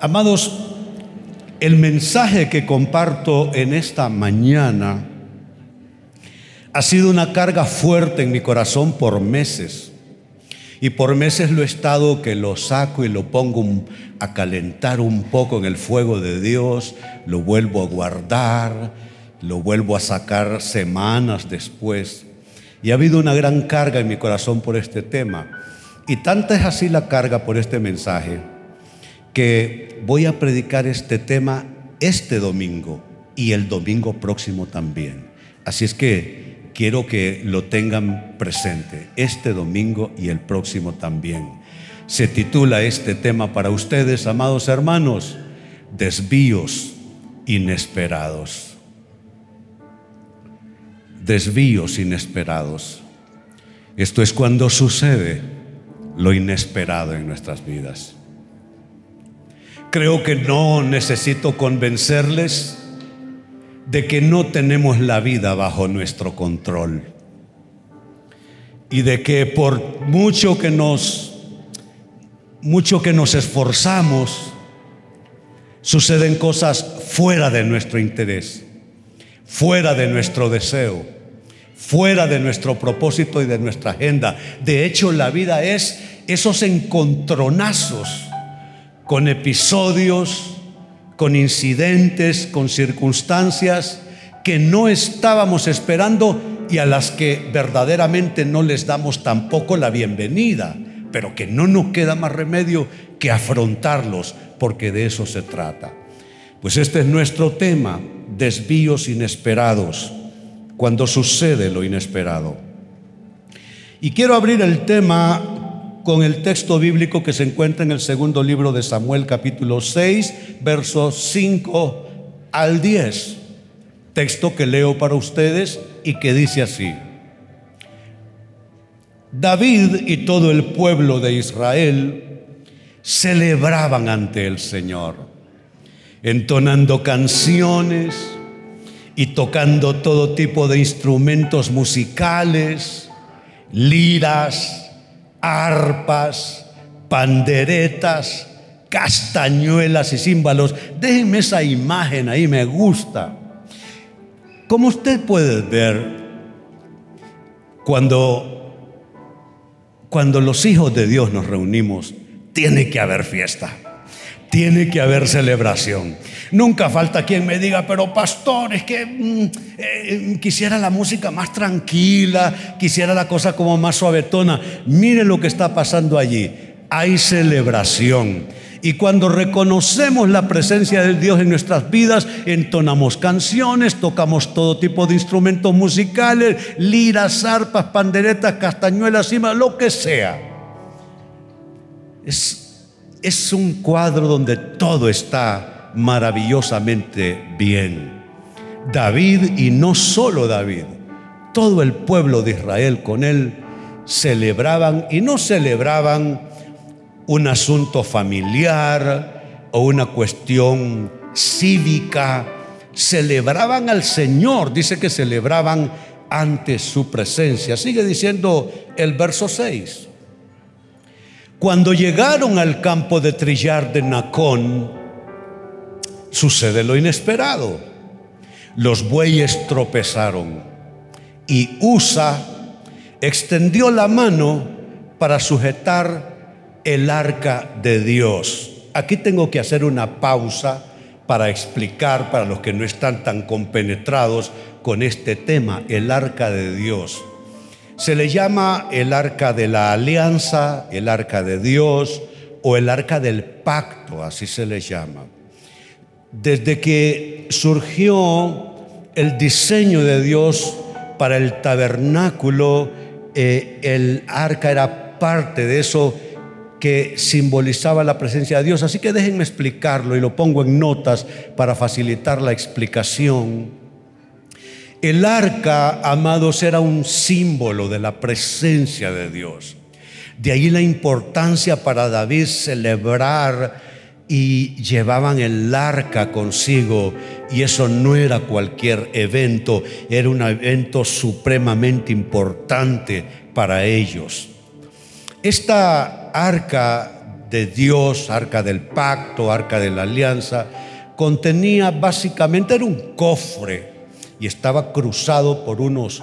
Amados, el mensaje que comparto en esta mañana ha sido una carga fuerte en mi corazón por meses. Y por meses lo he estado que lo saco y lo pongo a calentar un poco en el fuego de Dios, lo vuelvo a guardar, lo vuelvo a sacar semanas después. Y ha habido una gran carga en mi corazón por este tema. Y tanta es así la carga por este mensaje que voy a predicar este tema este domingo y el domingo próximo también. Así es que quiero que lo tengan presente este domingo y el próximo también. Se titula este tema para ustedes, amados hermanos, desvíos inesperados. Desvíos inesperados. Esto es cuando sucede lo inesperado en nuestras vidas. Creo que no necesito convencerles de que no tenemos la vida bajo nuestro control y de que por mucho que nos mucho que nos esforzamos suceden cosas fuera de nuestro interés, fuera de nuestro deseo, fuera de nuestro propósito y de nuestra agenda. De hecho, la vida es esos encontronazos con episodios, con incidentes, con circunstancias que no estábamos esperando y a las que verdaderamente no les damos tampoco la bienvenida, pero que no nos queda más remedio que afrontarlos, porque de eso se trata. Pues este es nuestro tema, desvíos inesperados, cuando sucede lo inesperado. Y quiero abrir el tema con el texto bíblico que se encuentra en el segundo libro de Samuel capítulo 6, versos 5 al 10. Texto que leo para ustedes y que dice así. David y todo el pueblo de Israel celebraban ante el Señor, entonando canciones y tocando todo tipo de instrumentos musicales, liras, arpas, panderetas, castañuelas y címbalos. Déjenme esa imagen ahí, me gusta. Como usted puede ver, cuando, cuando los hijos de Dios nos reunimos, tiene que haber fiesta. Tiene que haber celebración. Nunca falta quien me diga, pero pastor, es que mm, eh, quisiera la música más tranquila, quisiera la cosa como más suavetona. Mire lo que está pasando allí. Hay celebración. Y cuando reconocemos la presencia de Dios en nuestras vidas, entonamos canciones, tocamos todo tipo de instrumentos musicales, liras, arpas, panderetas, castañuelas, cima, lo que sea. Es es un cuadro donde todo está maravillosamente bien. David y no solo David, todo el pueblo de Israel con él celebraban y no celebraban un asunto familiar o una cuestión cívica, celebraban al Señor, dice que celebraban ante su presencia. Sigue diciendo el verso 6. Cuando llegaron al campo de trillar de Nacón, sucede lo inesperado. Los bueyes tropezaron y Usa extendió la mano para sujetar el arca de Dios. Aquí tengo que hacer una pausa para explicar para los que no están tan compenetrados con este tema, el arca de Dios. Se le llama el arca de la alianza, el arca de Dios o el arca del pacto, así se le llama. Desde que surgió el diseño de Dios para el tabernáculo, eh, el arca era parte de eso que simbolizaba la presencia de Dios. Así que déjenme explicarlo y lo pongo en notas para facilitar la explicación. El arca, amados, era un símbolo de la presencia de Dios. De ahí la importancia para David celebrar y llevaban el arca consigo y eso no era cualquier evento, era un evento supremamente importante para ellos. Esta arca de Dios, arca del pacto, arca de la alianza, contenía básicamente, era un cofre y estaba cruzado por unos,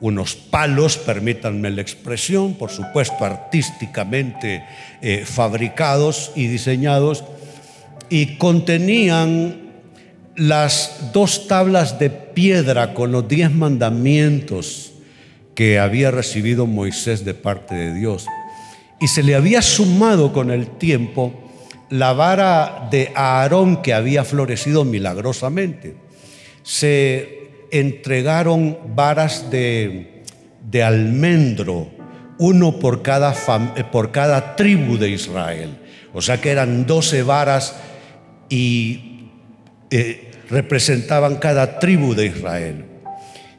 unos palos, permítanme la expresión, por supuesto artísticamente eh, fabricados y diseñados, y contenían las dos tablas de piedra con los diez mandamientos que había recibido Moisés de parte de Dios. Y se le había sumado con el tiempo la vara de Aarón que había florecido milagrosamente. Se entregaron varas de, almendro, uno por cada, por cada tribu de Israel. O sea que eran doce varas y eh, representaban cada tribu de Israel.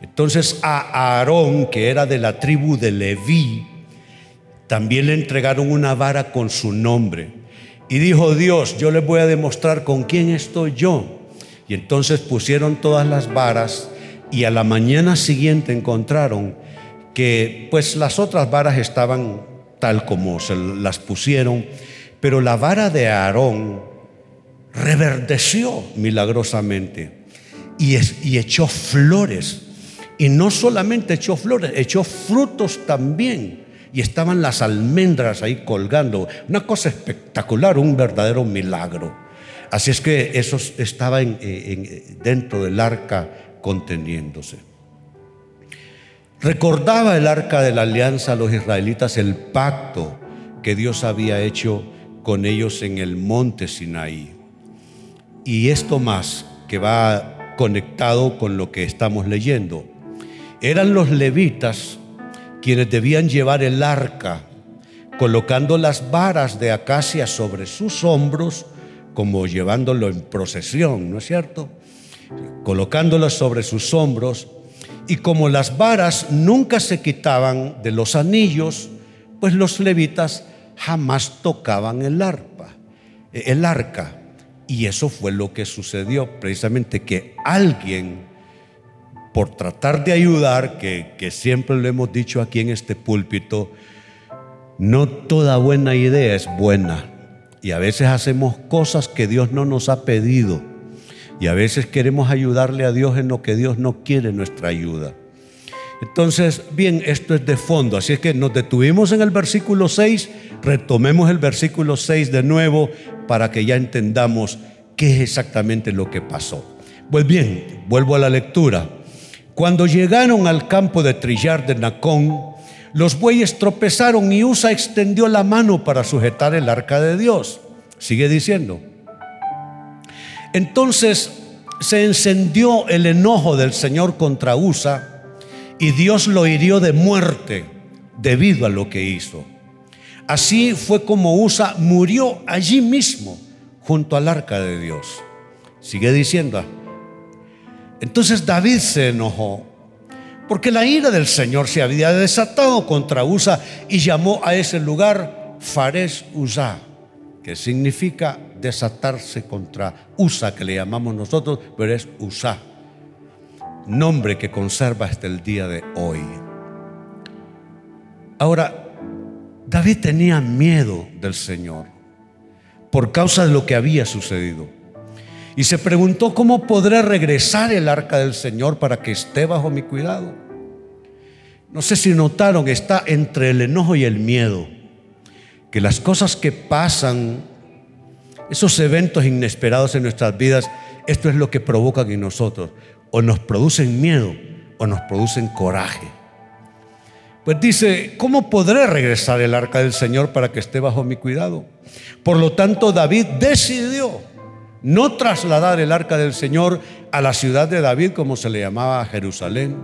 Entonces a Aarón, que era de la tribu de Leví, también le entregaron una vara con su nombre. Y dijo Dios, yo les voy a demostrar con quién estoy yo. Y entonces pusieron todas las varas y a la mañana siguiente encontraron que pues las otras varas estaban tal como se las pusieron, pero la vara de Aarón reverdeció milagrosamente y, y echó flores. Y no solamente echó flores, echó frutos también. Y estaban las almendras ahí colgando. Una cosa espectacular, un verdadero milagro. Así es que eso estaba dentro del arca conteniéndose. Recordaba el arca de la alianza a los israelitas el pacto que Dios había hecho con ellos en el monte Sinaí. Y esto más que va conectado con lo que estamos leyendo. Eran los levitas quienes debían llevar el arca, colocando las varas de acacia sobre sus hombros, como llevándolo en procesión, ¿no es cierto? Colocándolas sobre sus hombros, y como las varas nunca se quitaban de los anillos, pues los levitas jamás tocaban el arpa, el arca. Y eso fue lo que sucedió, precisamente que alguien, por tratar de ayudar, que, que siempre lo hemos dicho aquí en este púlpito, no toda buena idea es buena. Y a veces hacemos cosas que Dios no nos ha pedido. Y a veces queremos ayudarle a Dios en lo que Dios no quiere nuestra ayuda. Entonces, bien, esto es de fondo. Así es que nos detuvimos en el versículo 6, retomemos el versículo 6 de nuevo para que ya entendamos qué es exactamente lo que pasó. Pues bien, vuelvo a la lectura. Cuando llegaron al campo de trillar de Nacón, los bueyes tropezaron y Usa extendió la mano para sujetar el arca de Dios. Sigue diciendo. Entonces se encendió el enojo del Señor contra Usa y Dios lo hirió de muerte debido a lo que hizo. Así fue como Usa murió allí mismo junto al arca de Dios. Sigue diciendo. Entonces David se enojó porque la ira del Señor se había desatado contra Usa y llamó a ese lugar Fares Usa, que significa desatarse contra Usa, que le llamamos nosotros, pero es Usa nombre que conserva hasta el día de hoy. Ahora, David tenía miedo del Señor por causa de lo que había sucedido. Y se preguntó cómo podré regresar el arca del Señor para que esté bajo mi cuidado. No sé si notaron, está entre el enojo y el miedo. Que las cosas que pasan, esos eventos inesperados en nuestras vidas, esto es lo que provocan en nosotros o nos producen miedo o nos producen coraje. Pues dice, ¿cómo podré regresar el arca del Señor para que esté bajo mi cuidado? Por lo tanto, David decidió no trasladar el arca del Señor a la ciudad de David, como se le llamaba a Jerusalén,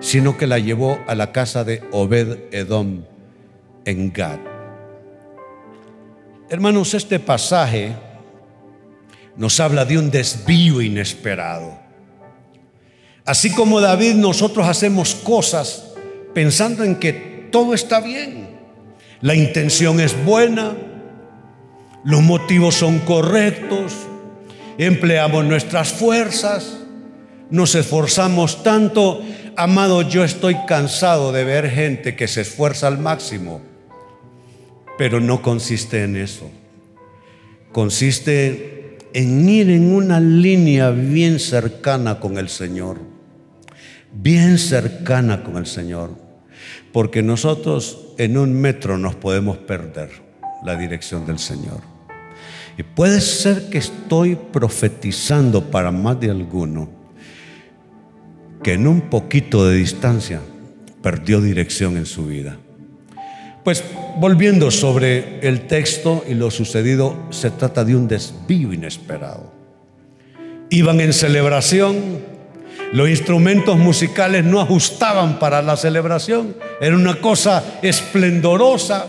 sino que la llevó a la casa de Obed Edom en Gad. Hermanos, este pasaje nos habla de un desvío inesperado. Así como David, nosotros hacemos cosas pensando en que todo está bien. La intención es buena, los motivos son correctos, empleamos nuestras fuerzas, nos esforzamos tanto. Amado, yo estoy cansado de ver gente que se esfuerza al máximo, Pero no consiste en eso. Consiste en ir en una línea bien cercana con el Señor. Bien cercana con el Señor. Porque nosotros en un metro nos podemos perder la dirección del Señor. Y puede ser que estoy profetizando para más de alguno que en un poquito de distancia perdió dirección en su vida. Pues volviendo sobre el texto y lo sucedido, se trata de un desvío inesperado. Iban en celebración, los instrumentos musicales no ajustaban para la celebración, era una cosa esplendorosa.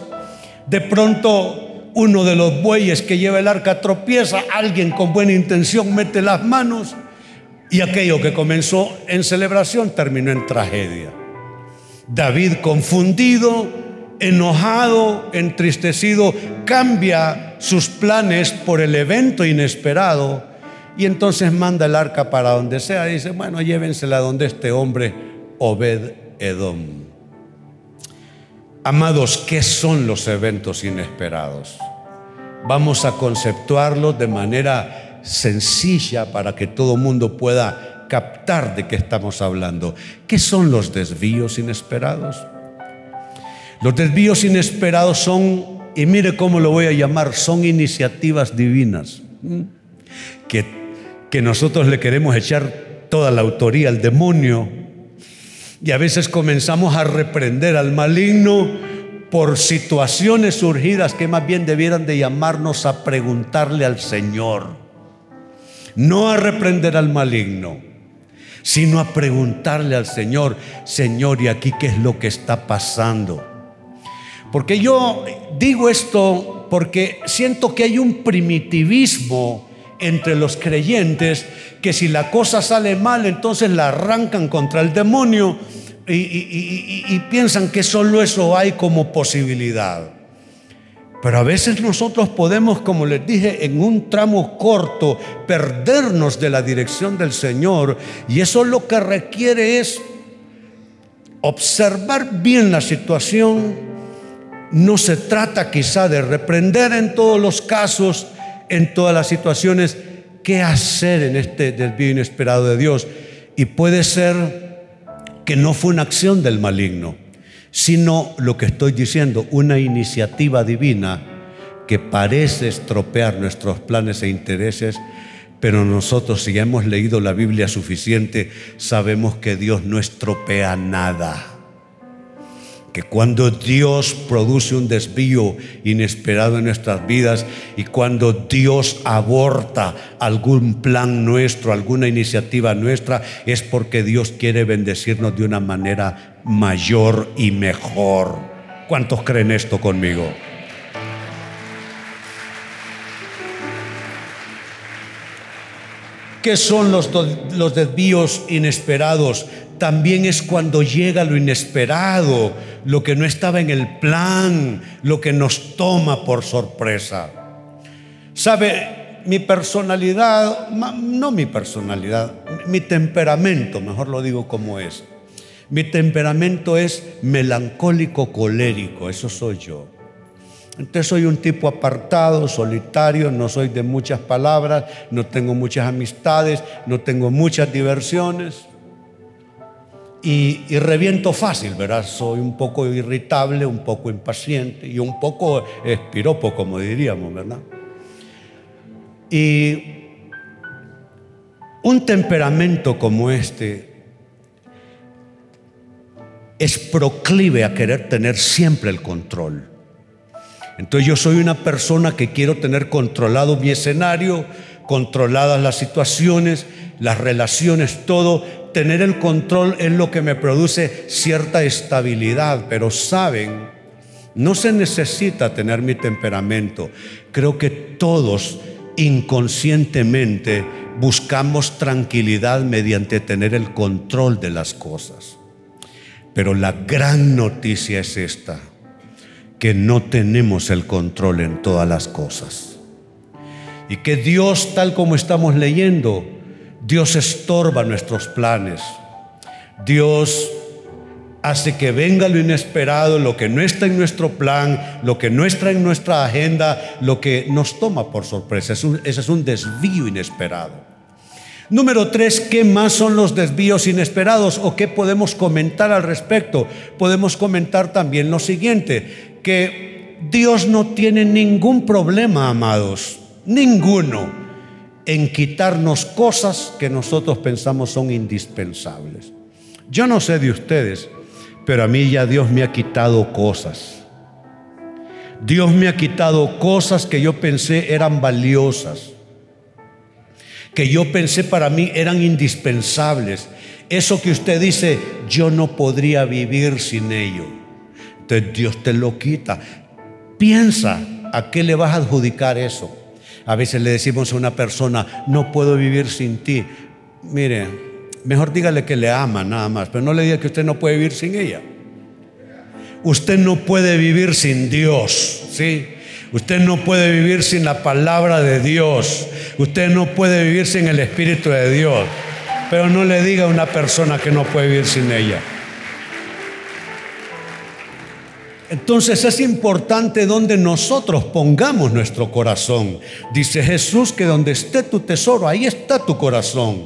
De pronto uno de los bueyes que lleva el arca tropieza, alguien con buena intención mete las manos y aquello que comenzó en celebración terminó en tragedia. David confundido, enojado, entristecido, cambia sus planes por el evento inesperado y entonces manda el arca para donde sea y dice, bueno, llévensela donde este hombre, Obed Edom. Amados, ¿qué son los eventos inesperados? Vamos a conceptuarlos de manera sencilla para que todo mundo pueda captar de qué estamos hablando. ¿Qué son los desvíos inesperados? Los desvíos inesperados son, y mire cómo lo voy a llamar, son iniciativas divinas que, que nosotros le queremos echar toda la autoría al demonio y a veces comenzamos a reprender al maligno por situaciones surgidas que más bien debieran de llamarnos a preguntarle al Señor. No a reprender al maligno, sino a preguntarle al Señor, Señor, ¿y aquí qué es lo que está pasando? Porque yo digo esto porque siento que hay un primitivismo entre los creyentes que si la cosa sale mal, entonces la arrancan contra el demonio y, piensan que solo eso hay como posibilidad. Pero a veces nosotros podemos, como les dije, en un tramo corto, perdernos de la dirección del Señor. Y eso lo que requiere es observar bien la situación. No se trata quizá de reprender en todos los casos, en todas las situaciones, qué hacer en este desvío inesperado de Dios. Y puede ser que no fue una acción del maligno sino lo que estoy diciendo, una iniciativa divina que parece estropear nuestros planes e intereses, pero nosotros si hemos leído la Biblia suficiente, sabemos que Dios no estropea nada. Que cuando Dios produce un desvío inesperado en nuestras vidas y cuando Dios aborta algún plan nuestro, alguna iniciativa nuestra, es porque Dios quiere bendecirnos de una manera mayor y mejor. ¿Cuántos creen esto conmigo? ¿Qué son los, los desvíos inesperados? También es cuando llega lo inesperado, lo que no estaba en el plan, lo que nos toma por sorpresa. ¿Sabe? Mi personalidad, no mi personalidad, mi temperamento, mejor lo digo como es. Mi temperamento es melancólico colérico, eso soy yo. Entonces soy un tipo apartado, solitario, no soy de muchas palabras, no tengo muchas amistades, no tengo muchas diversiones. Y, reviento fácil, ¿verdad? Soy un poco irritable, un poco impaciente y un poco espiropo, como diríamos, ¿verdad? Y un temperamento como este es proclive a querer tener siempre el control. Entonces yo soy una persona que quiero tener controlado mi escenario, controladas las situaciones, las relaciones, todo. Tener el control es lo que me produce cierta estabilidad, pero saben, no se necesita tener mi temperamento. Creo que todos inconscientemente buscamos tranquilidad mediante tener el control de las cosas. Pero la gran noticia es esta, que no tenemos el control en todas las cosas. Y que Dios, tal como estamos leyendo, Dios estorba nuestros planes. Dios hace que venga lo inesperado, lo que no está en nuestro plan, lo que no está en nuestra agenda, lo que nos toma por sorpresa. ese es un desvío inesperado. Número tres, ¿qué más son los desvíos inesperados o qué podemos comentar al respecto? Podemos comentar también lo siguiente, que Dios no tiene ningún problema, amados, ninguno, en quitarnos cosas que nosotros pensamos son indispensables. Yo no sé de ustedes, pero a mí ya Dios me ha quitado cosas. Dios me ha quitado cosas que yo pensé eran valiosas, que yo pensé para mí eran indispensables. Eso que usted dice, yo no podría vivir sin ello. Entonces Dios te lo quita. Piensa, ¿a qué le vas a adjudicar eso? A veces le decimos a una persona, no puedo vivir sin ti. Mire, Mejor dígale que le ama nada más, pero no le diga que usted no puede vivir sin ella. Usted no puede vivir sin Dios, ¿sí? Usted no puede vivir sin la palabra de Dios. Usted no puede vivir sin el Espíritu de Dios. Pero no le diga a una persona que no puede vivir sin ella. Entonces es importante donde nosotros pongamos nuestro corazón. Dice Jesús que donde esté tu tesoro, ahí está tu corazón.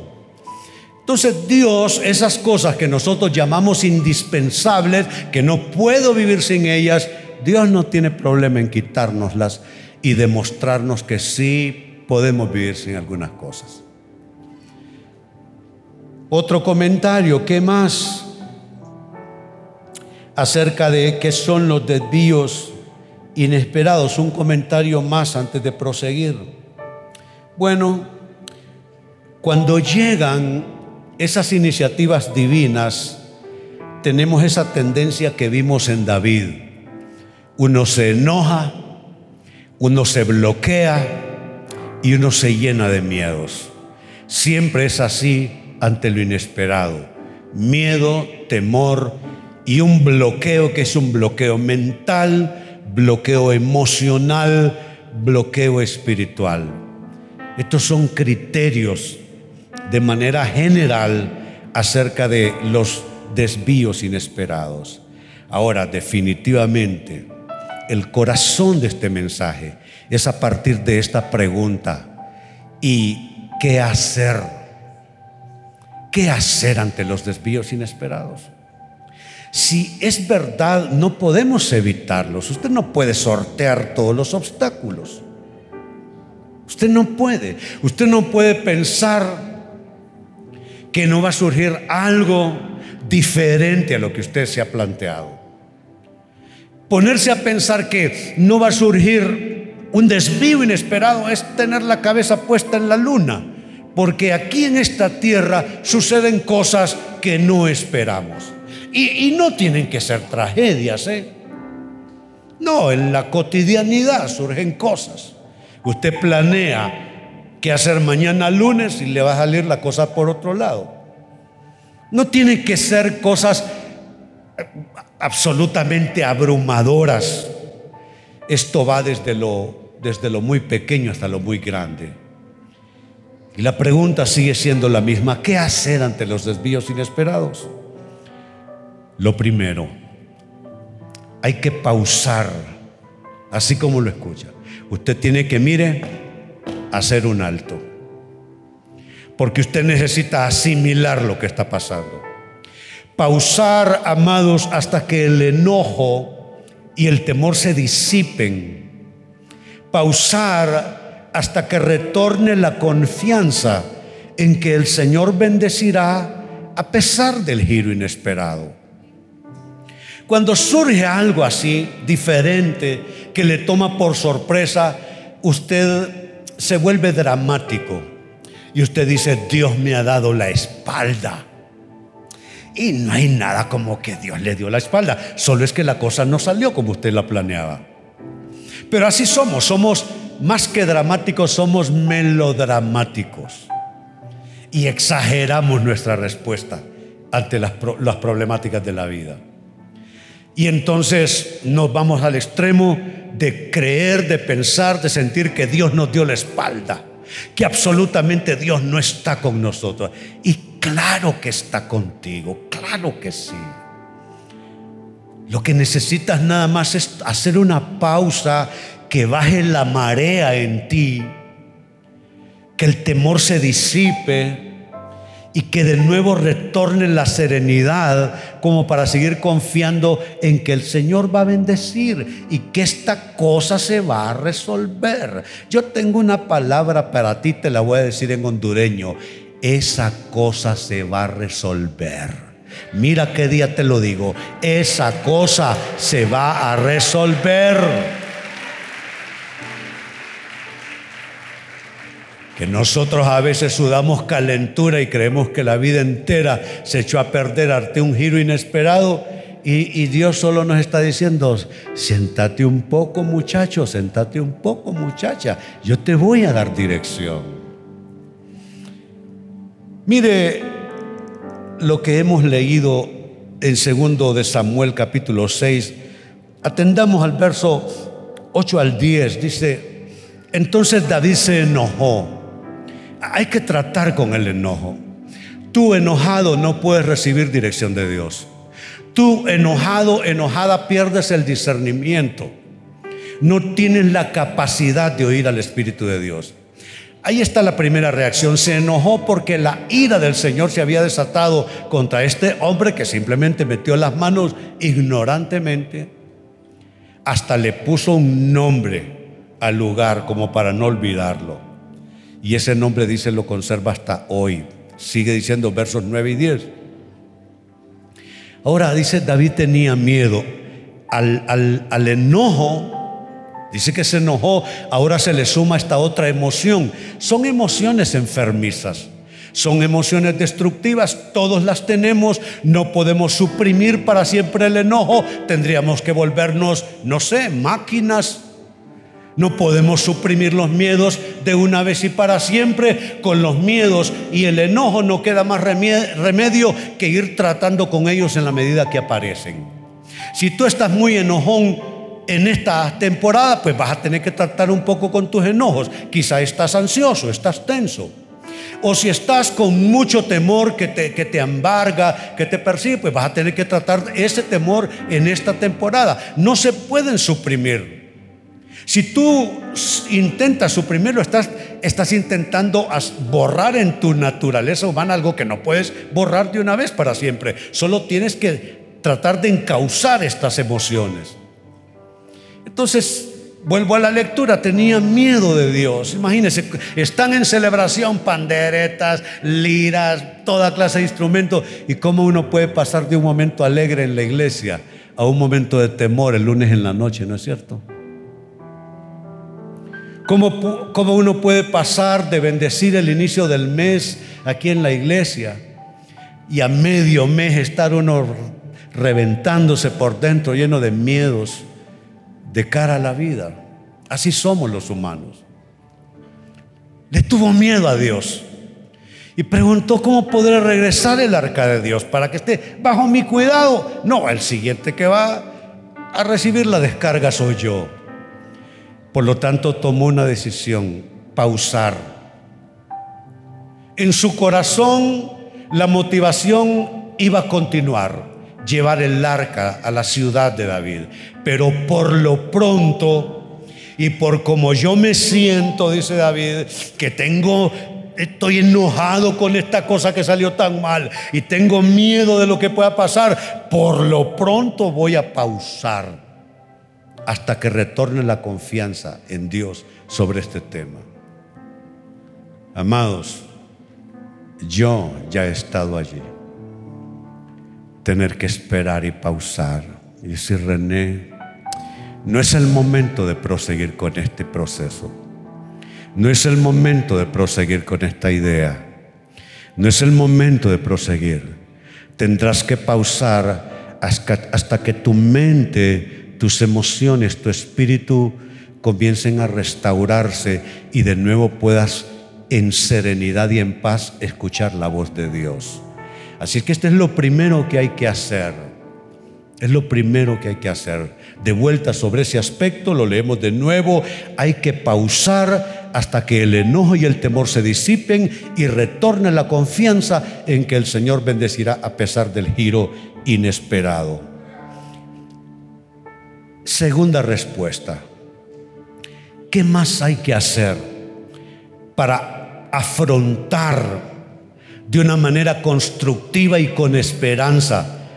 Entonces Dios, esas cosas que nosotros llamamos indispensables, que no puedo vivir sin ellas, Dios no tiene problema en quitárnoslas y demostrarnos que sí podemos vivir sin algunas cosas. Otro comentario, ¿qué más? Acerca de qué son los desvíos inesperados. Un comentario más antes de proseguir. Bueno, cuando llegan esas iniciativas divinas, tenemos esa tendencia que vimos en David. Uno se enoja, uno se bloquea y uno se llena de miedos. Siempre es así ante lo inesperado. Miedo, temor y un bloqueo que es un bloqueo mental, bloqueo emocional, bloqueo espiritual. Estos son criterios de manera general acerca de los desvíos inesperados. Ahora, definitivamente, el corazón de este mensaje es a partir de esta pregunta. ¿Y qué hacer? ¿Qué hacer ante los desvíos inesperados? Si es verdad, no podemos evitarlos. Usted no puede sortear todos los obstáculos. Usted no puede. Usted no puede pensar que no va a surgir algo diferente a lo que usted se ha planteado. Ponerse a pensar que no va a surgir un desvío inesperado es tener la cabeza puesta en la luna, porque aquí en esta tierra suceden cosas que no esperamos. Y, no tienen que ser tragedias, ¿eh? No, en la cotidianidad surgen cosas. Usted planea que hacer mañana lunes y le va a salir la cosa por otro lado. No tiene que ser cosas absolutamente abrumadoras. Esto va desde lo, desde lo muy pequeño hasta lo muy grande. Y la pregunta sigue siendo la misma. ¿Qué hacer ante los desvíos inesperados? Lo primero, hay que pausar, así como lo escucha. Usted tiene que, mire, hacer un alto. Porque usted necesita asimilar lo que está pasando. Pausar, amados, hasta que el enojo y el temor se disipen. Pausar hasta que retorne la confianza en que el Señor bendecirá a pesar del giro inesperado. Cuando surge algo así, diferente, que le toma por sorpresa, usted se vuelve dramático y usted dice, Dios me ha dado la espalda. Y no hay nada como que Dios le dio la espalda, solo es que la cosa no salió como usted la planeaba. Pero así somos, somos más que dramáticos, somos melodramáticos. Y exageramos nuestra respuesta ante las, las problemáticas de la vida. Y entonces nos vamos al extremo de creer, de pensar, de sentir que Dios nos dio la espalda, que absolutamente Dios no está con nosotros. Y claro que está contigo, claro que sí. Lo que necesitas nada más es hacer una pausa, que baje la marea en ti, que el temor se disipe y que de nuevo retorne la serenidad como para seguir confiando en que el Señor va a bendecir y que esta cosa se va a resolver. Yo tengo una palabra para ti, te la voy a decir en hondureño. Esa cosa se va a resolver. Mira qué día te lo digo. Esa cosa se va a resolver. Que nosotros a veces sudamos calentura y creemos que la vida entera se echó a perder ante un giro inesperado y, Dios solo nos está diciendo, siéntate un poco muchacho, sentate un poco muchacha, yo te voy a dar dirección. Mire lo que hemos leído en segundo de Samuel capítulo 6, atendamos al verso 8 al 10, dice, entonces David se enojó hay que tratar con el enojo. Tú enojado no puedes recibir dirección de Dios. Tú enojado, enojada, pierdes el discernimiento. No tienes la capacidad de oír al Espíritu de Dios. Ahí está la primera reacción. Se enojó porque la ira del Señor se había desatado contra este hombre que simplemente metió las manos ignorantemente. Hasta le puso un nombre al lugar como para no olvidarlo. Y ese nombre dice lo conserva hasta hoy. Sigue diciendo versos 9 y 10. Ahora dice David tenía miedo al, al enojo. Dice que se enojó, ahora se le suma esta otra emoción. Son emociones enfermizas. Son emociones destructivas, todos las tenemos, no podemos suprimir para siempre el enojo, tendríamos que volvernos, no sé, máquinas no podemos suprimir los miedos de una vez y para siempre. Con los miedos y el enojo no queda más remedio que ir tratando con ellos en la medida que aparecen. Si tú estás muy enojón en esta temporada, pues vas a tener que tratar un poco con tus enojos. Quizá estás ansioso, estás tenso. O si estás con mucho temor que te, que te embarga, que te persigue, pues vas a tener que tratar ese temor en esta temporada. No se pueden suprimir. Si tú intentas suprimirlo, estás, intentando borrar en tu naturaleza humana algo que no puedes borrar de una vez para siempre. Solo tienes que tratar de encauzar estas emociones. Entonces, vuelvo a la lectura, tenía miedo de Dios. Imagínense, están en celebración panderetas, liras, toda clase de instrumentos. ¿Y cómo uno puede pasar de un momento alegre en la iglesia a un momento de temor el lunes en la noche, ¿no es cierto? ¿Cómo, uno puede pasar de bendecir el inicio del mes aquí en la iglesia y a medio mes estar uno reventándose por dentro, lleno de miedos de cara a la vida? Así somos los humanos. Le tuvo miedo a Dios y preguntó cómo podré regresar el arca de Dios para que esté bajo mi cuidado. No, el siguiente que va a recibir la descarga soy yo. Por lo tanto, tomó una decisión, pausar. En su corazón la motivación iba a continuar, llevar el arca a la ciudad de David. Pero por lo pronto, y por como yo me siento, dice David, que tengo estoy enojado con esta cosa que salió tan mal y tengo miedo de lo que pueda pasar, por lo pronto voy a pausar hasta que retorne la confianza en Dios sobre este tema. Amados, yo ya he estado allí. Tener que esperar y pausar y decir, René, no es el momento de proseguir con este proceso. No es el momento de proseguir con esta idea. No es el momento de proseguir. Tendrás que pausar hasta, que tu mente tus emociones, tu espíritu comiencen a restaurarse y de nuevo puedas en serenidad y en paz escuchar la voz de Dios. Así que este es lo primero que hay que hacer. Es lo primero que hay que hacer. De vuelta sobre ese aspecto, lo leemos de nuevo. Hay que pausar hasta que el enojo y el temor se disipen y retorne la confianza en que el Señor bendecirá a pesar del giro inesperado. Segunda respuesta. ¿Qué más hay que hacer para afrontar de una manera constructiva y con esperanza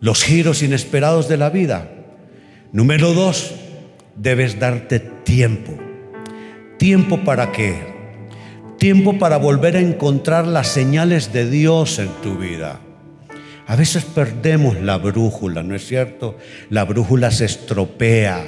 los giros inesperados de la vida? Número dos, debes darte tiempo. ¿Tiempo para qué? Tiempo para volver a encontrar las señales de Dios en tu vida. A veces perdemos la brújula, ¿no es cierto? La brújula se estropea.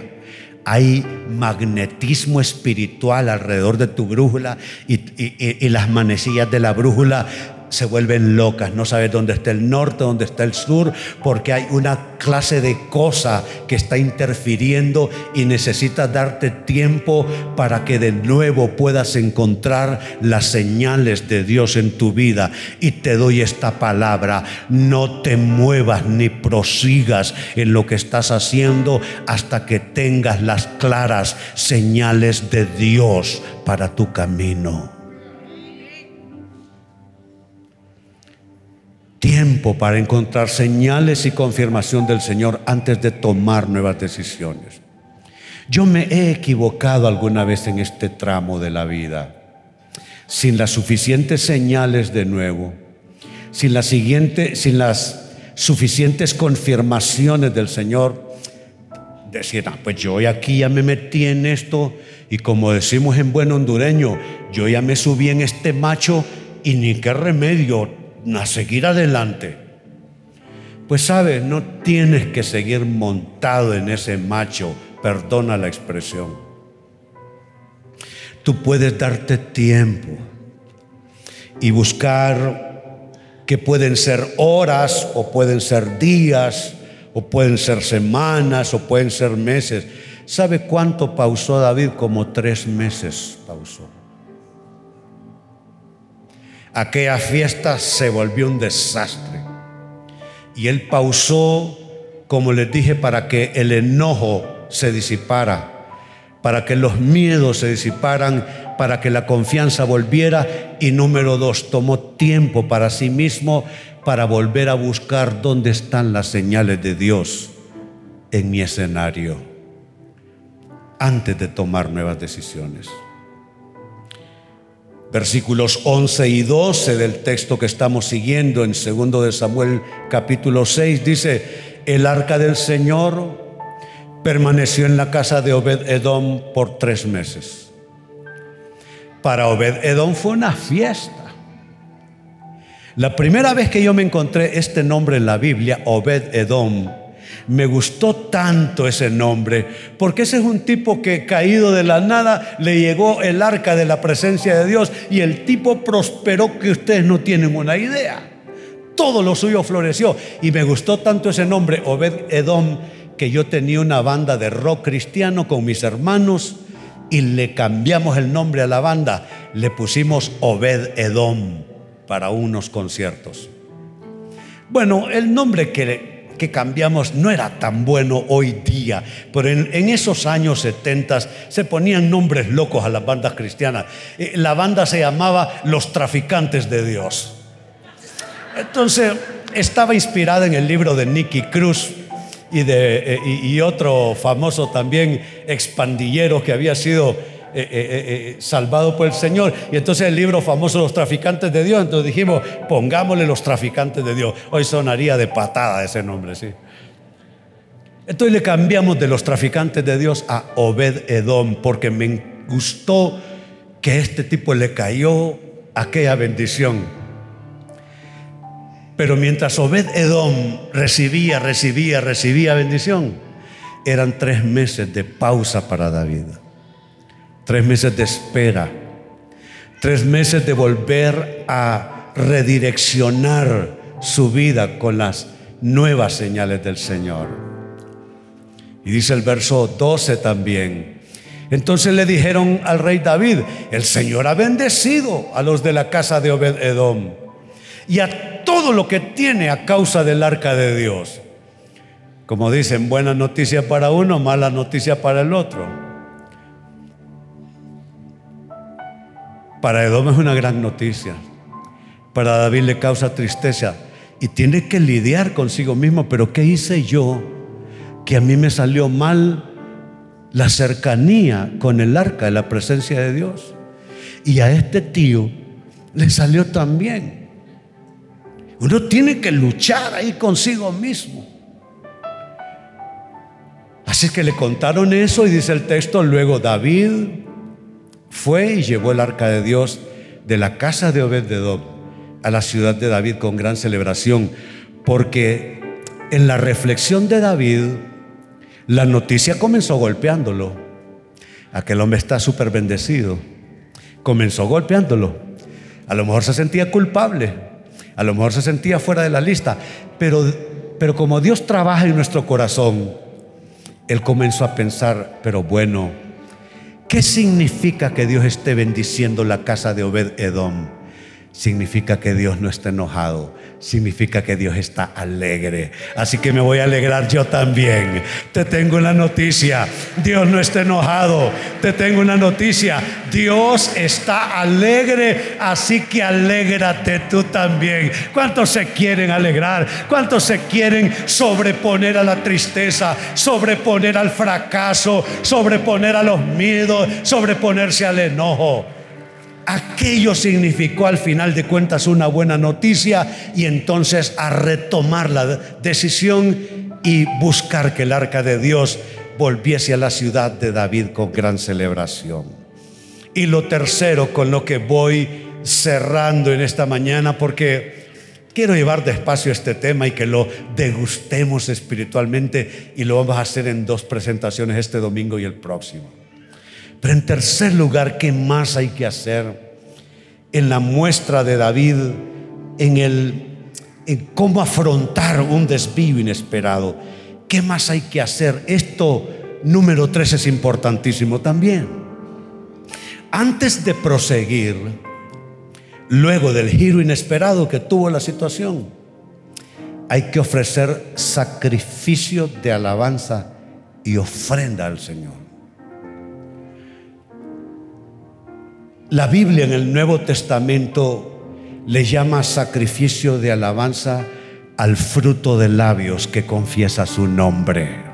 Hay magnetismo espiritual alrededor de tu brújula y, las manecillas de la brújula se vuelven locas, no sabes dónde está el norte, dónde está el sur, porque hay una clase de cosa que está interfiriendo y necesitas darte tiempo para que de nuevo puedas encontrar las señales de Dios en tu vida. Y te doy esta palabra, no te muevas ni prosigas en lo que estás haciendo hasta que tengas las claras señales de Dios para tu camino. Tiempo para encontrar señales y confirmación del Señor antes de tomar nuevas decisiones. Yo me he equivocado alguna vez en este tramo de la vida, sin las suficientes señales de nuevo, sin, la siguiente, sin las suficientes confirmaciones del Señor. Decir, ah, pues yo aquí ya me metí en esto y como decimos en buen hondureño, yo ya me subí en este macho y ni qué remedio, a seguir adelante. Pues sabes, no tienes que seguir montado en ese macho, perdona la expresión. Tú puedes darte tiempo y buscar que pueden ser horas o pueden ser días o pueden ser semanas o pueden ser meses. ¿Sabe cuánto pausó David? Como tres meses pausó. Aquella fiesta se volvió un desastre. Y él pausó, como les dije, para que el enojo se disipara, para que los miedos se disiparan, para que la confianza volviera. Y número dos, tomó tiempo para sí mismo para volver a buscar dónde están las señales de Dios en mi escenario antes de tomar nuevas decisiones versículos 11 y 12 del texto que estamos siguiendo en 2 de Samuel capítulo 6 dice, el arca del Señor permaneció en la casa de Obed Edom por tres meses. Para Obed Edom fue una fiesta. La primera vez que yo me encontré este nombre en la Biblia, Obed Edom, me gustó tanto ese nombre, porque ese es un tipo que caído de la nada le llegó el arca de la presencia de Dios y el tipo prosperó que ustedes no tienen una idea. Todo lo suyo floreció y me gustó tanto ese nombre, Obed Edom, que yo tenía una banda de rock cristiano con mis hermanos y le cambiamos el nombre a la banda, le pusimos Obed Edom para unos conciertos. Bueno, el nombre que que cambiamos no era tan bueno hoy día, pero en, esos años 70 se ponían nombres locos a las bandas cristianas. Eh, la banda se llamaba Los Traficantes de Dios. Entonces, estaba inspirada en el libro de Nicky Cruz y, de, eh, y otro famoso también expandillero que había sido eh, eh, eh, salvado por el Señor. Y entonces el libro famoso Los traficantes de Dios, entonces dijimos, pongámosle los traficantes de Dios. Hoy sonaría de patada ese nombre, sí. Entonces le cambiamos de los traficantes de Dios a Obed Edom, porque me gustó que este tipo le cayó aquella bendición. Pero mientras Obed Edom recibía, recibía, recibía bendición, eran tres meses de pausa para David tres meses de espera, tres meses de volver a redireccionar su vida con las nuevas señales del Señor. Y dice el verso 12 también. Entonces le dijeron al rey David, el Señor ha bendecido a los de la casa de Obed Edom y a todo lo que tiene a causa del arca de Dios. Como dicen, buena noticia para uno, mala noticia para el otro. Para Edom es una gran noticia. Para David le causa tristeza y tiene que lidiar consigo mismo. Pero ¿qué hice yo que a mí me salió mal la cercanía con el arca de la presencia de Dios. Y a este tío le salió también. Uno tiene que luchar ahí consigo mismo. Así que le contaron eso y dice el texto, luego David fue y llevó el arca de Dios de la casa de Obed-Edom a la ciudad de David con gran celebración, porque en la reflexión de David la noticia comenzó golpeándolo. Aquel hombre está súper bendecido. Comenzó golpeándolo. A lo mejor se sentía culpable. A lo mejor se sentía fuera de la lista. Pero, pero como Dios trabaja en nuestro corazón, él comenzó a pensar, pero bueno, ¿qué significa que Dios esté bendiciendo la casa de Obed Edom? Significa que Dios no está enojado, significa que Dios está alegre. Así que me voy a alegrar yo también. Te tengo una noticia, Dios no está enojado. Te tengo una noticia, Dios está alegre, así que alégrate tú también. ¿Cuántos se quieren alegrar? ¿Cuántos se quieren sobreponer a la tristeza, sobreponer al fracaso, sobreponer a los miedos, sobreponerse al enojo? Aquello significó al final de cuentas una buena noticia y entonces a retomar la decisión y buscar que el arca de Dios volviese a la ciudad de David con gran celebración. Y lo tercero con lo que voy cerrando en esta mañana porque quiero llevar despacio este tema y que lo degustemos espiritualmente y lo vamos a hacer en dos presentaciones este domingo y el próximo. Pero en tercer lugar, ¿qué más hay que hacer? En la muestra de David, en, el, en cómo afrontar un desvío inesperado. ¿Qué más hay que hacer? Esto, número tres, es importantísimo también. Antes de proseguir, luego del giro inesperado que tuvo la situación, hay que ofrecer sacrificio de alabanza y ofrenda al Señor. La Biblia en el Nuevo Testamento le llama sacrificio de alabanza al fruto de labios que confiesa su nombre.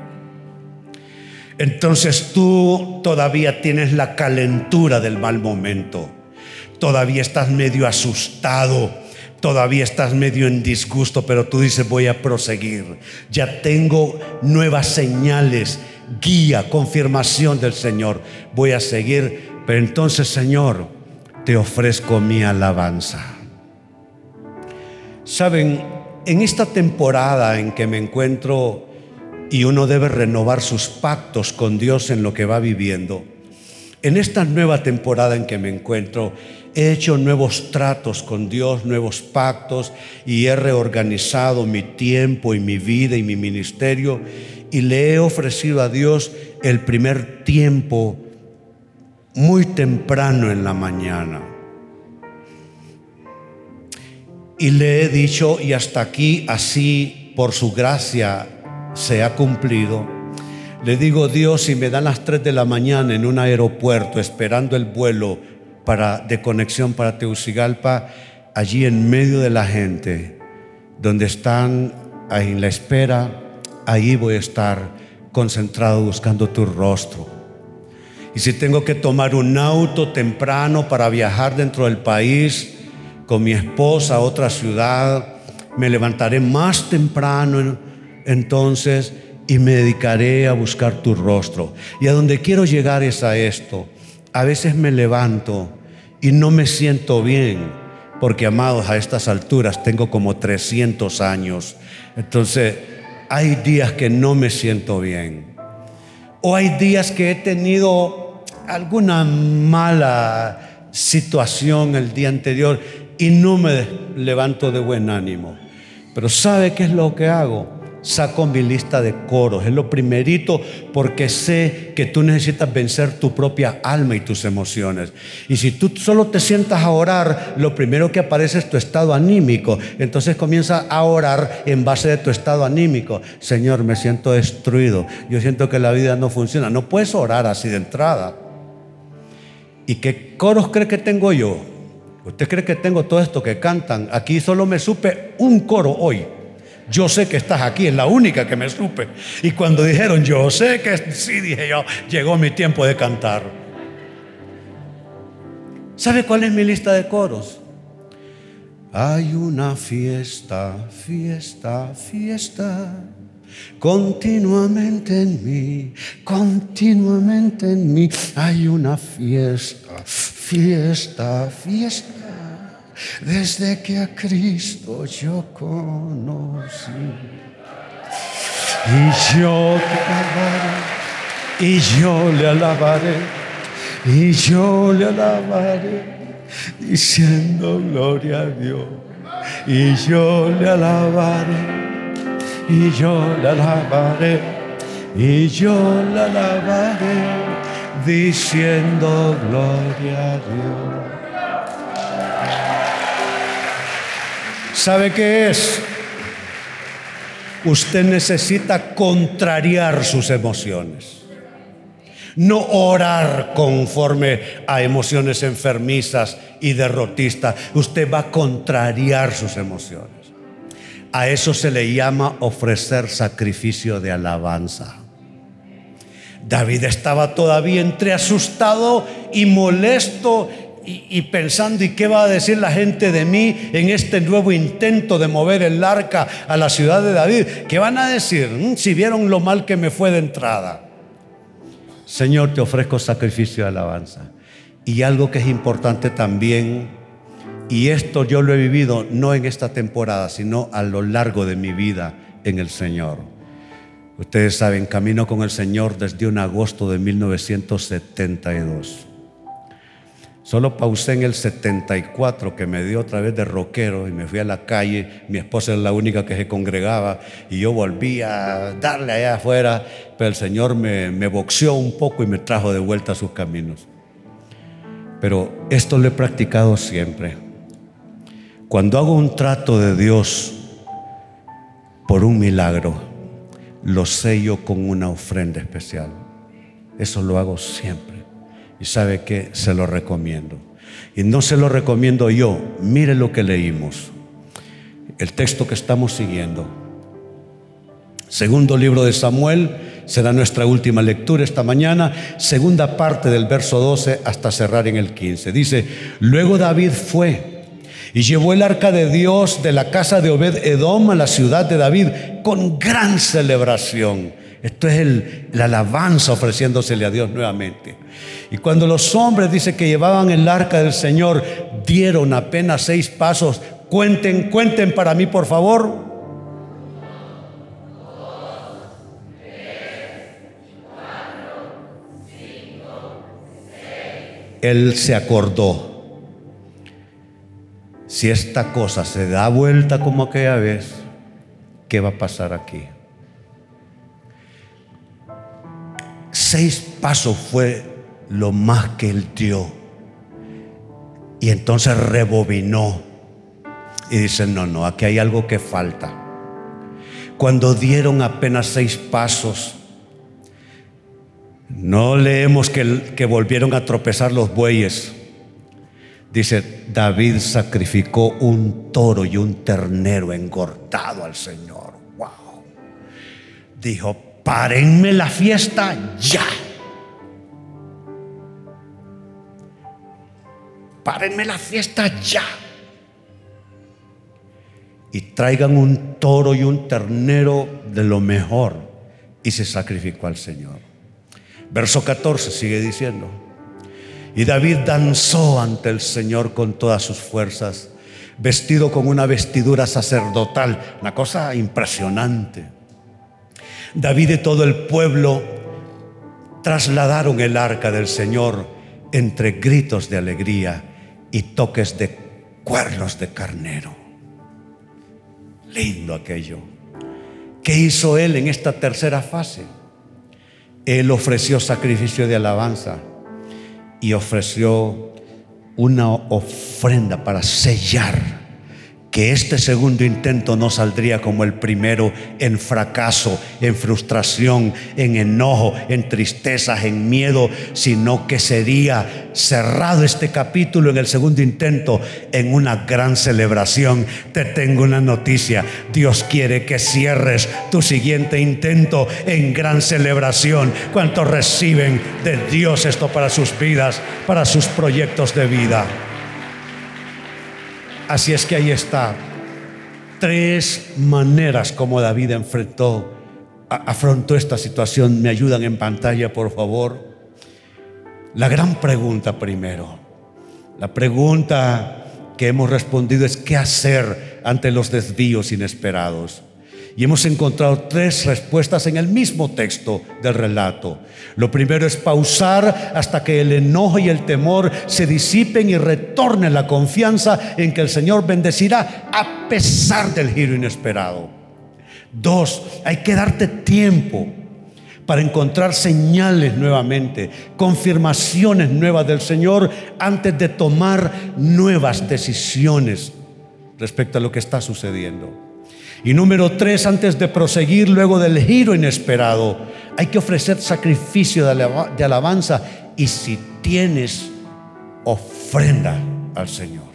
Entonces tú todavía tienes la calentura del mal momento, todavía estás medio asustado, todavía estás medio en disgusto, pero tú dices voy a proseguir. Ya tengo nuevas señales, guía, confirmación del Señor. Voy a seguir pero entonces, Señor, te ofrezco mi alabanza. Saben, en esta temporada en que me encuentro y uno debe renovar sus pactos con Dios en lo que va viviendo, en esta nueva temporada en que me encuentro, he hecho nuevos tratos con Dios, nuevos pactos y he reorganizado mi tiempo y mi vida y mi ministerio y le he ofrecido a Dios el primer tiempo muy temprano en la mañana. Y le he dicho, y hasta aquí, así por su gracia se ha cumplido. Le digo, Dios, si me dan las 3 de la mañana en un aeropuerto esperando el vuelo para, de conexión para Teucigalpa, allí en medio de la gente, donde están en la espera, ahí voy a estar concentrado buscando tu rostro y si tengo que tomar un auto temprano para viajar dentro del país con mi esposa a otra ciudad, me levantaré más temprano entonces y me dedicaré a buscar tu rostro. Y a donde quiero llegar es a esto. A veces me levanto y no me siento bien, porque amados, a estas alturas tengo como 300 años. Entonces, hay días que no me siento bien. O hay días que he tenido alguna mala situación el día anterior y no me levanto de buen ánimo. Pero ¿sabe qué es lo que hago? Saco mi lista de coros. Es lo primerito porque sé que tú necesitas vencer tu propia alma y tus emociones. Y si tú solo te sientas a orar, lo primero que aparece es tu estado anímico. Entonces comienza a orar en base de tu estado anímico. Señor, me siento destruido. Yo siento que la vida no funciona. No puedes orar así de entrada. ¿Y qué coros cree que tengo yo? ¿Usted cree que tengo todo esto que cantan? Aquí solo me supe un coro hoy. Yo sé que estás aquí, es la única que me supe. Y cuando dijeron, yo sé que sí, dije yo, llegó mi tiempo de cantar. ¿Sabe cuál es mi lista de coros? Hay una fiesta, fiesta, fiesta, continuamente en mí, continuamente en mí. Hay una fiesta, fiesta, fiesta desde que a Cristo yo conocí. Y yo te alabaré, y yo le alabaré, y yo le alabaré, diciendo gloria a Dios. Y yo le alabaré, y yo le alabaré, y yo le alabaré, diciendo gloria a Dios. ¿Sabe qué es? Usted necesita contrariar sus emociones. No orar conforme a emociones enfermizas y derrotistas. Usted va a contrariar sus emociones. A eso se le llama ofrecer sacrificio de alabanza. David estaba todavía entre asustado y molesto y, pensando, ¿y qué va a decir la gente de mí en este nuevo intento de mover el arca a la ciudad de David? ¿Qué van a decir mm, si vieron lo mal que me fue de entrada? Señor, te ofrezco sacrificio de alabanza. Y algo que es importante también, y esto yo lo he vivido no en esta temporada, sino a lo largo de mi vida en el Señor. Ustedes saben, camino con el Señor desde un agosto de 1972. Solo pausé en el 74 que me dio otra vez de rockero y me fui a la calle. Mi esposa es la única que se congregaba y yo volví a darle allá afuera, pero el Señor me, me boxeó un poco y me trajo de vuelta a sus caminos. Pero esto lo he practicado siempre. Cuando hago un trato de Dios por un milagro, lo sello con una ofrenda especial. Eso lo hago siempre. Y sabe que se lo recomiendo. Y no se lo recomiendo yo. Mire lo que leímos. El texto que estamos siguiendo. Segundo libro de Samuel será nuestra última lectura esta mañana. Segunda parte del verso 12 hasta cerrar en el 15. Dice, luego David fue y llevó el arca de Dios de la casa de Obed Edom a la ciudad de David con gran celebración. Esto es el, la alabanza ofreciéndosele a Dios nuevamente. Y cuando los hombres, dice que llevaban el arca del Señor, dieron apenas seis pasos. Cuenten, cuenten para mí, por favor. Él se acordó. Si esta cosa se da vuelta como aquella vez, ¿qué va a pasar aquí? Seis pasos fue lo más que él dio. Y entonces rebobinó y dice, no, no, aquí hay algo que falta. Cuando dieron apenas seis pasos, no leemos que, que volvieron a tropezar los bueyes. Dice, David sacrificó un toro y un ternero engordado al Señor. Wow. Dijo, párenme la fiesta ya. párenme la fiesta ya. Y traigan un toro y un ternero de lo mejor. Y se sacrificó al Señor. Verso 14 sigue diciendo. Y David danzó ante el Señor con todas sus fuerzas, vestido con una vestidura sacerdotal, una cosa impresionante. David y todo el pueblo trasladaron el arca del Señor entre gritos de alegría y toques de cuernos de carnero. Lindo aquello. ¿Qué hizo él en esta tercera fase? Él ofreció sacrificio de alabanza y ofreció una ofrenda para sellar que este segundo intento no saldría como el primero en fracaso, en frustración, en enojo, en tristezas, en miedo, sino que sería cerrado este capítulo en el segundo intento en una gran celebración. Te tengo una noticia, Dios quiere que cierres tu siguiente intento en gran celebración. ¿Cuántos reciben de Dios esto para sus vidas, para sus proyectos de vida? Así es que ahí está. Tres maneras como David enfrentó, afrontó esta situación. Me ayudan en pantalla, por favor. La gran pregunta primero. La pregunta que hemos respondido es qué hacer ante los desvíos inesperados. Y hemos encontrado tres respuestas en el mismo texto del relato. Lo primero es pausar hasta que el enojo y el temor se disipen y retorne la confianza en que el Señor bendecirá a pesar del giro inesperado. Dos, hay que darte tiempo para encontrar señales nuevamente, confirmaciones nuevas del Señor antes de tomar nuevas decisiones respecto a lo que está sucediendo. Y número tres, antes de proseguir luego del giro inesperado, hay que ofrecer sacrificio de alabanza y si tienes ofrenda al Señor.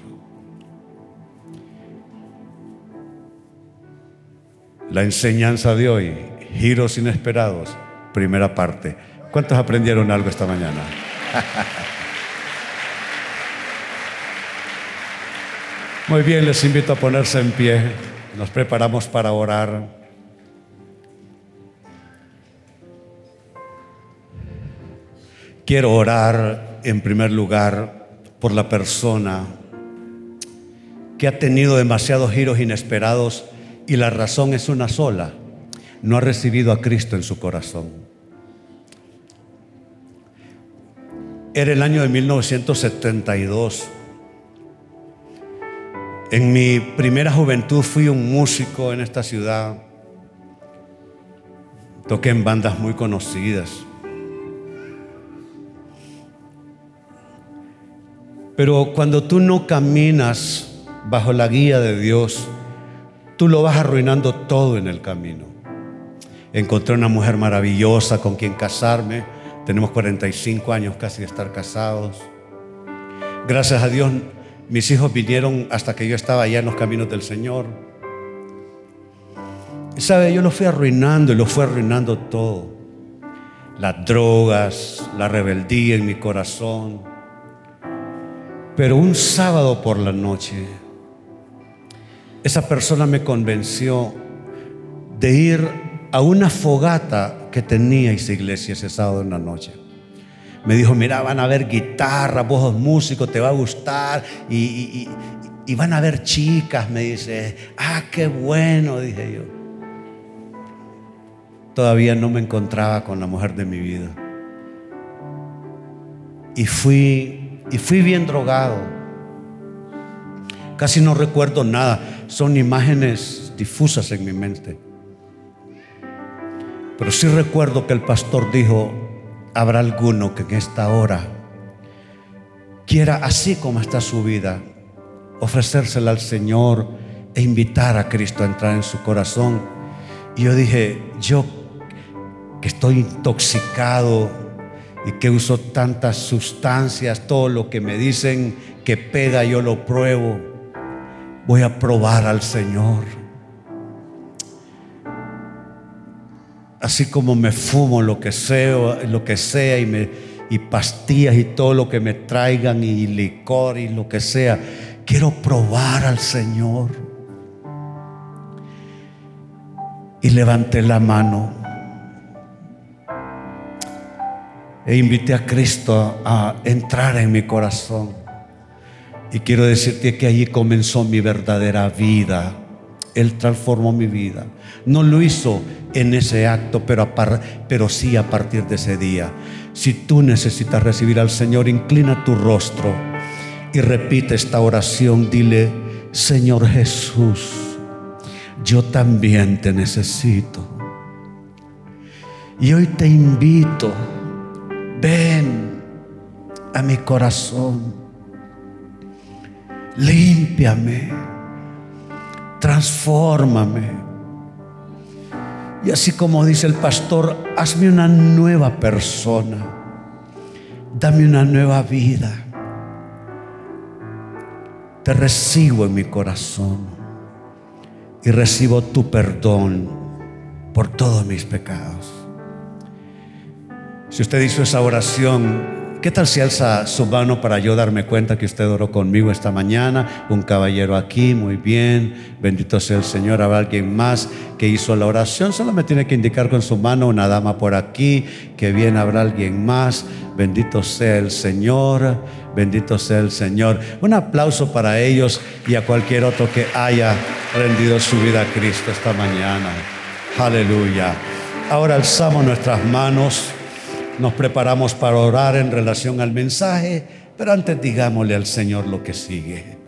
La enseñanza de hoy, giros inesperados, primera parte. ¿Cuántos aprendieron algo esta mañana? Muy bien, les invito a ponerse en pie. Nos preparamos para orar. Quiero orar en primer lugar por la persona que ha tenido demasiados giros inesperados y la razón es una sola. No ha recibido a Cristo en su corazón. Era el año de 1972. En mi primera juventud fui un músico en esta ciudad. Toqué en bandas muy conocidas. Pero cuando tú no caminas bajo la guía de Dios, tú lo vas arruinando todo en el camino. Encontré una mujer maravillosa con quien casarme. Tenemos 45 años casi de estar casados. Gracias a Dios mis hijos vinieron hasta que yo estaba allá en los caminos del Señor. Sabe, yo lo fui arruinando y lo fui arruinando todo. Las drogas, la rebeldía en mi corazón. Pero un sábado por la noche, esa persona me convenció de ir a una fogata que tenía esa iglesia ese sábado en la noche. Me dijo, mira, van a ver guitarra, vos músico, te va a gustar. Y, van a ver chicas, me dice. Ah, qué bueno, dije yo. Todavía no me encontraba con la mujer de mi vida. Y fui, y fui bien drogado. Casi no recuerdo nada. Son imágenes difusas en mi mente. Pero sí recuerdo que el pastor dijo, habrá alguno que en esta hora quiera, así como está su vida, ofrecérsela al Señor e invitar a Cristo a entrar en su corazón. Y yo dije, yo que estoy intoxicado y que uso tantas sustancias, todo lo que me dicen que pega, yo lo pruebo. Voy a probar al Señor. Así como me fumo lo que sea, lo que sea y, me, y pastillas y todo lo que me traigan y licor y lo que sea, quiero probar al Señor. Y levanté la mano e invité a Cristo a entrar en mi corazón. Y quiero decirte que allí comenzó mi verdadera vida. Él transformó mi vida. No lo hizo en ese acto, pero, pero sí a partir de ese día. Si tú necesitas recibir al Señor, inclina tu rostro y repite esta oración. Dile, Señor Jesús, yo también te necesito. Y hoy te invito, ven a mi corazón, límpiame transfórmame. Y así como dice el pastor, hazme una nueva persona, dame una nueva vida. Te recibo en mi corazón y recibo tu perdón por todos mis pecados. Si usted hizo esa oración, ¿Qué tal si alza su mano para yo darme cuenta que usted oró conmigo esta mañana? Un caballero aquí, muy bien. Bendito sea el Señor. Habrá alguien más que hizo la oración. Solo me tiene que indicar con su mano una dama por aquí. Que bien, habrá alguien más. Bendito sea el Señor. Bendito sea el Señor. Un aplauso para ellos y a cualquier otro que haya rendido su vida a Cristo esta mañana. Aleluya. Ahora alzamos nuestras manos nos preparamos para orar en relación al mensaje, pero antes digámosle al Señor lo que sigue.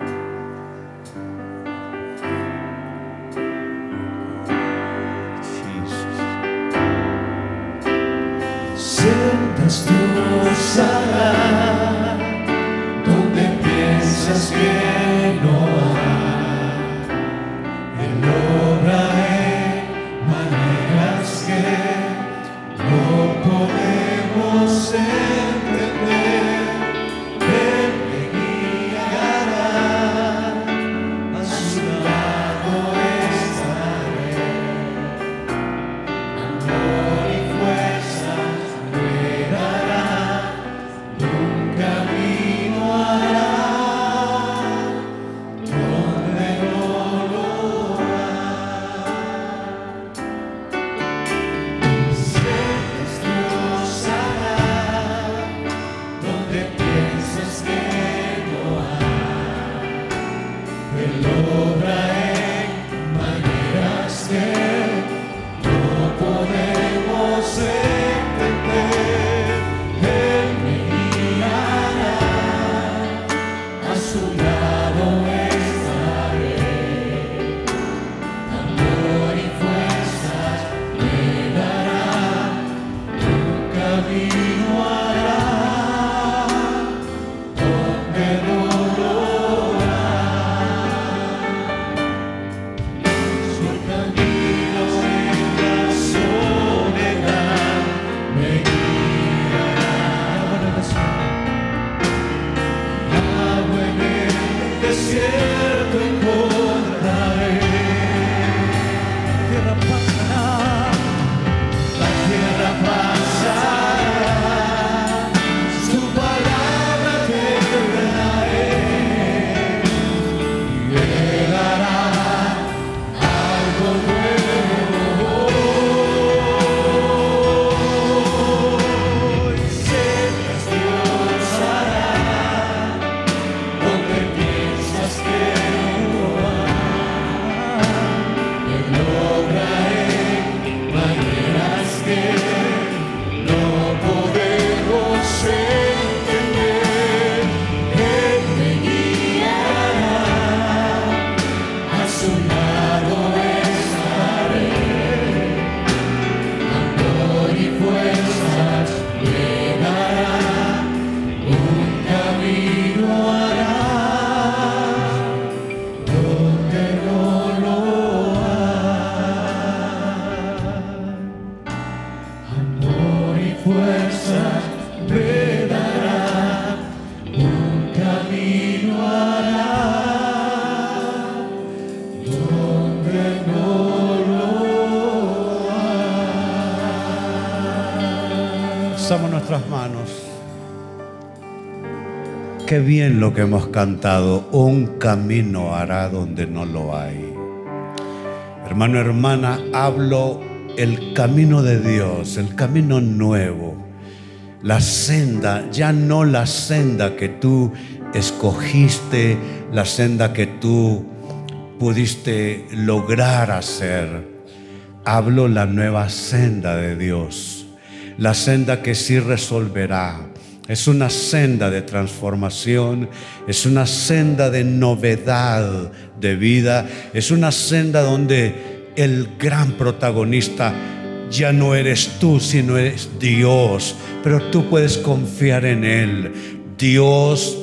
Que hemos cantado, un camino hará donde no lo hay. Hermano, hermana, hablo el camino de Dios, el camino nuevo, la senda, ya no la senda que tú escogiste, la senda que tú pudiste lograr hacer. Hablo la nueva senda de Dios, la senda que sí resolverá, es una senda de transformación, es una senda de novedad de vida, es una senda donde el gran protagonista ya no eres tú, sino es Dios, pero tú puedes confiar en Él. Dios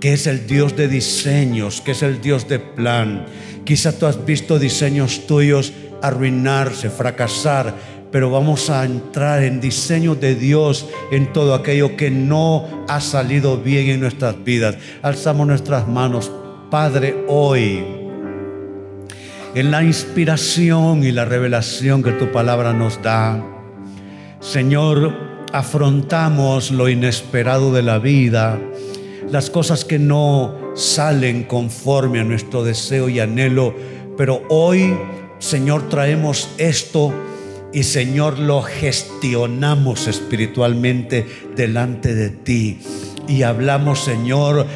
que es el Dios de diseños, que es el Dios de plan. Quizá tú has visto diseños tuyos arruinarse, fracasar, pero vamos a entrar en diseño de Dios en todo aquello que no ha salido bien en nuestras vidas. Alzamos nuestras manos, Padre, hoy, en la inspiración y la revelación que tu palabra nos da. Señor, afrontamos lo inesperado de la vida las cosas que no salen conforme a nuestro deseo y anhelo, pero hoy, Señor, traemos esto y Señor lo gestionamos espiritualmente delante de ti. Y hablamos, Señor,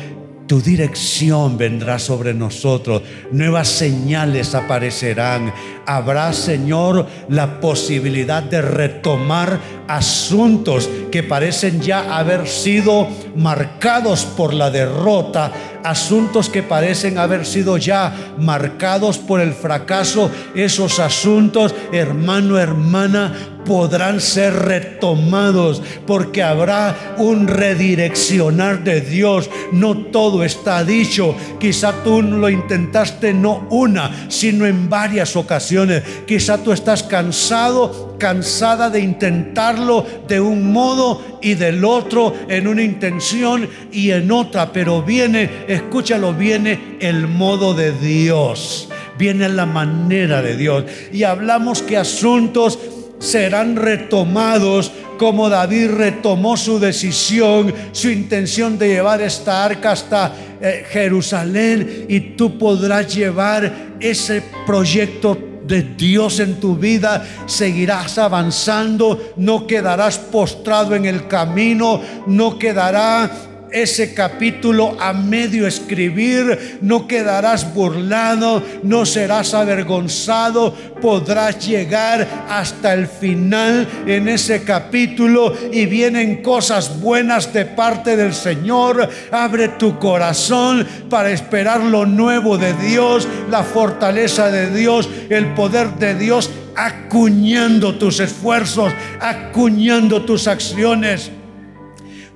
tu dirección vendrá sobre nosotros, nuevas señales aparecerán. Habrá, Señor, la posibilidad de retomar asuntos que parecen ya haber sido marcados por la derrota, asuntos que parecen haber sido ya marcados por el fracaso, esos asuntos, hermano, hermana, podrán ser retomados porque habrá un redireccionar de Dios. No todo está dicho. Quizá tú lo intentaste no una, sino en varias ocasiones. Quizá tú estás cansado, cansada de intentarlo de un modo y del otro, en una intención y en otra. Pero viene, escúchalo, viene el modo de Dios viene la manera de Dios. Y hablamos que asuntos serán retomados como David retomó su decisión, su intención de llevar esta arca hasta eh, Jerusalén y tú podrás llevar ese proyecto de Dios en tu vida, seguirás avanzando, no quedarás postrado en el camino, no quedará ese capítulo a medio escribir, no quedarás burlado, no serás avergonzado, podrás llegar hasta el final en ese capítulo y vienen cosas buenas de parte del Señor. Abre tu corazón para esperar lo nuevo de Dios, la fortaleza de Dios, el poder de Dios acuñando tus esfuerzos, acuñando tus acciones.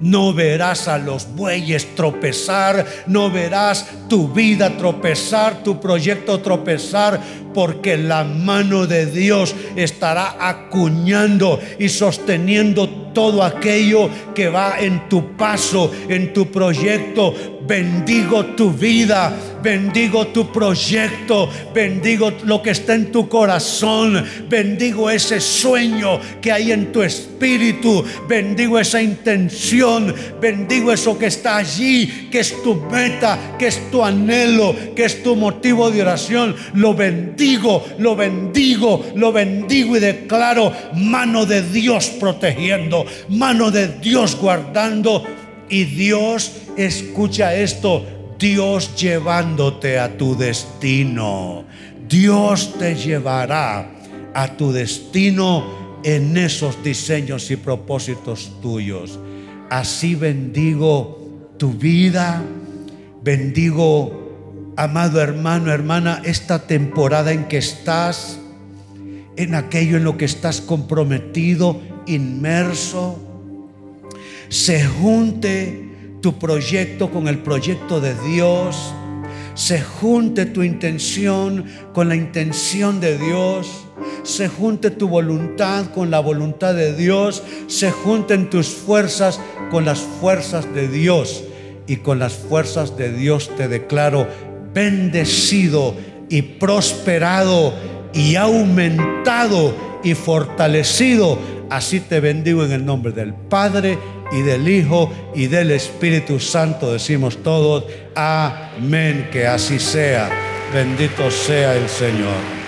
No verás a los bueyes tropezar, no verás tu vida tropezar, tu proyecto tropezar, porque la mano de Dios estará acuñando y sosteniendo todo aquello que va en tu paso, en tu proyecto. Bendigo tu vida, bendigo tu proyecto, bendigo lo que está en tu corazón, bendigo ese sueño que hay en tu espíritu, bendigo esa intención, bendigo eso que está allí, que es tu meta, que es tu anhelo, que es tu motivo de oración. Lo lo bendigo, lo bendigo y declaro mano de Dios protegiendo, mano de Dios guardando y Dios escucha esto, Dios llevándote a tu destino. Dios te llevará a tu destino en esos diseños y propósitos tuyos. Así bendigo tu vida, bendigo, amado hermano, hermana, esta temporada en que estás, en aquello en lo que estás comprometido, inmerso. Se junte tu proyecto con el proyecto de Dios. Se junte tu intención con la intención de Dios. Se junte tu voluntad con la voluntad de Dios. Se junten tus fuerzas con las fuerzas de Dios. Y con las fuerzas de Dios te declaro bendecido y prosperado y aumentado y fortalecido. Así te bendigo en el nombre del Padre y del Hijo y del Espíritu Santo. Decimos todos, amén, que así sea. Bendito sea el Señor.